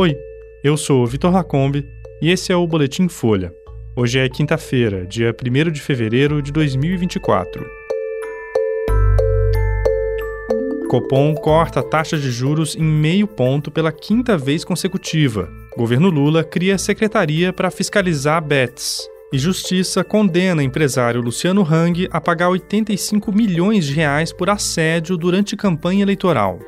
Oi, eu sou Vitor Lacombe e esse é o Boletim Folha. Hoje é quinta-feira, dia 1 de fevereiro de 2024. Copom corta a taxa de juros em meio ponto pela quinta vez consecutiva. Governo Lula cria secretaria para fiscalizar bets. E Justiça condena empresário Luciano Hang a pagar 85 milhões de reais por assédio durante campanha eleitoral.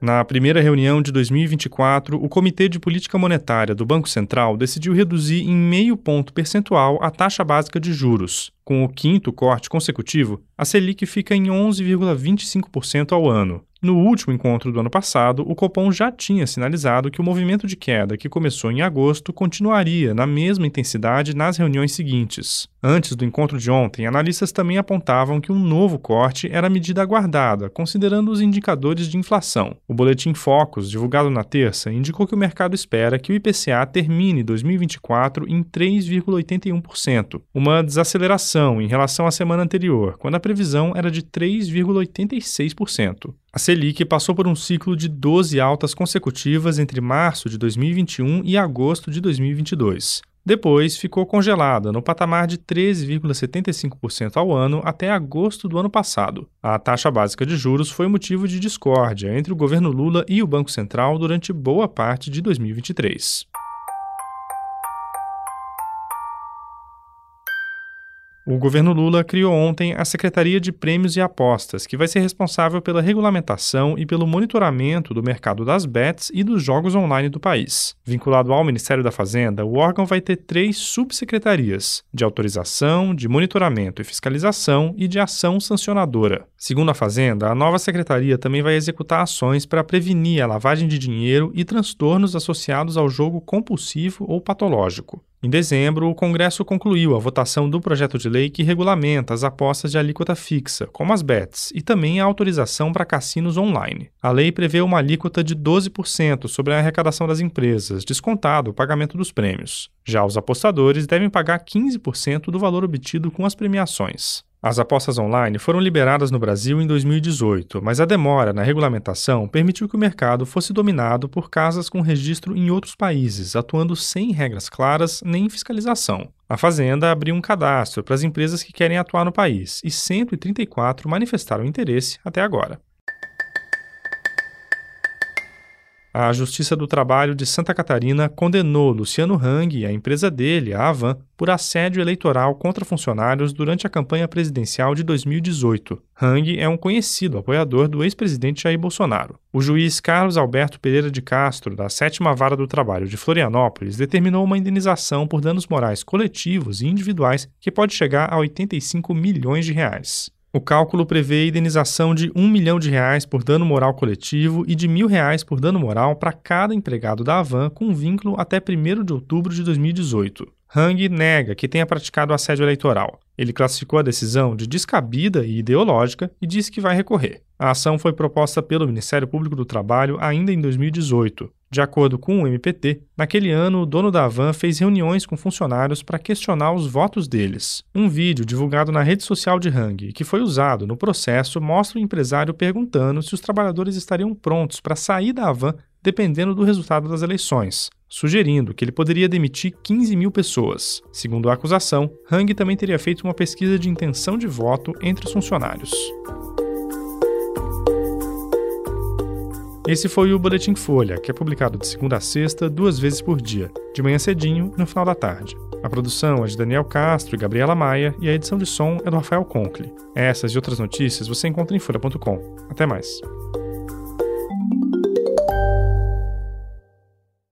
Na primeira reunião de 2024, o Comitê de Política Monetária do Banco Central decidiu reduzir em meio ponto percentual a taxa básica de juros. Com o quinto corte consecutivo, a Selic fica em 11,25% ao ano. No último encontro do ano passado, o Copom já tinha sinalizado que o movimento de queda que começou em agosto continuaria na mesma intensidade nas reuniões seguintes. Antes do encontro de ontem, analistas também apontavam que um novo corte era medida aguardada, considerando os indicadores de inflação. O boletim Focus, divulgado na terça, indicou que o mercado espera que o IPCA termine 2024 em 3,81%, uma desaceleração em relação à semana anterior, quando a previsão era de 3,86%. A Selic passou por um ciclo de 12 altas consecutivas entre março de 2021 e agosto de 2022. Depois ficou congelada no patamar de 13,75% ao ano até agosto do ano passado. A taxa básica de juros foi motivo de discórdia entre o governo Lula e o Banco Central durante boa parte de 2023. O governo Lula criou ontem a Secretaria de Prêmios e Apostas, que vai ser responsável pela regulamentação e pelo monitoramento do mercado das bets e dos jogos online do país. Vinculado ao Ministério da Fazenda, o órgão vai ter três subsecretarias: de autorização, de monitoramento e fiscalização e de ação sancionadora. Segundo a Fazenda, a nova secretaria também vai executar ações para prevenir a lavagem de dinheiro e transtornos associados ao jogo compulsivo ou patológico. Em dezembro, o Congresso concluiu a votação do projeto de lei que regulamenta as apostas de alíquota fixa, como as bets, e também a autorização para cassinos online. A lei prevê uma alíquota de 12% sobre a arrecadação das empresas, descontado o pagamento dos prêmios. Já os apostadores devem pagar 15% do valor obtido com as premiações. As apostas online foram liberadas no Brasil em 2018, mas a demora na regulamentação permitiu que o mercado fosse dominado por casas com registro em outros países, atuando sem regras claras nem fiscalização. A Fazenda abriu um cadastro para as empresas que querem atuar no país e 134 manifestaram interesse até agora. A Justiça do Trabalho de Santa Catarina condenou Luciano Hang e a empresa dele, a Avan, por assédio eleitoral contra funcionários durante a campanha presidencial de 2018. Hang é um conhecido apoiador do ex-presidente Jair Bolsonaro. O juiz Carlos Alberto Pereira de Castro, da Sétima Vara do Trabalho de Florianópolis, determinou uma indenização por danos morais coletivos e individuais que pode chegar a 85 milhões de reais. O cálculo prevê indenização de um milhão de reais por dano moral coletivo e de mil reais por dano moral para cada empregado da Avan com vínculo até 1 de outubro de 2018. Hang nega que tenha praticado assédio eleitoral. Ele classificou a decisão de descabida e ideológica e disse que vai recorrer. A ação foi proposta pelo Ministério Público do Trabalho ainda em 2018. De acordo com o MPT, naquele ano o dono da van fez reuniões com funcionários para questionar os votos deles. Um vídeo divulgado na rede social de Hang, que foi usado no processo, mostra o empresário perguntando se os trabalhadores estariam prontos para sair da van dependendo do resultado das eleições, sugerindo que ele poderia demitir 15 mil pessoas. Segundo a acusação, Hang também teria feito uma pesquisa de intenção de voto entre os funcionários. Esse foi o Boletim Folha, que é publicado de segunda a sexta, duas vezes por dia, de manhã cedinho e no final da tarde. A produção é de Daniel Castro e Gabriela Maia e a edição de som é do Rafael Conkle. Essas e outras notícias você encontra em folha.com. Até mais.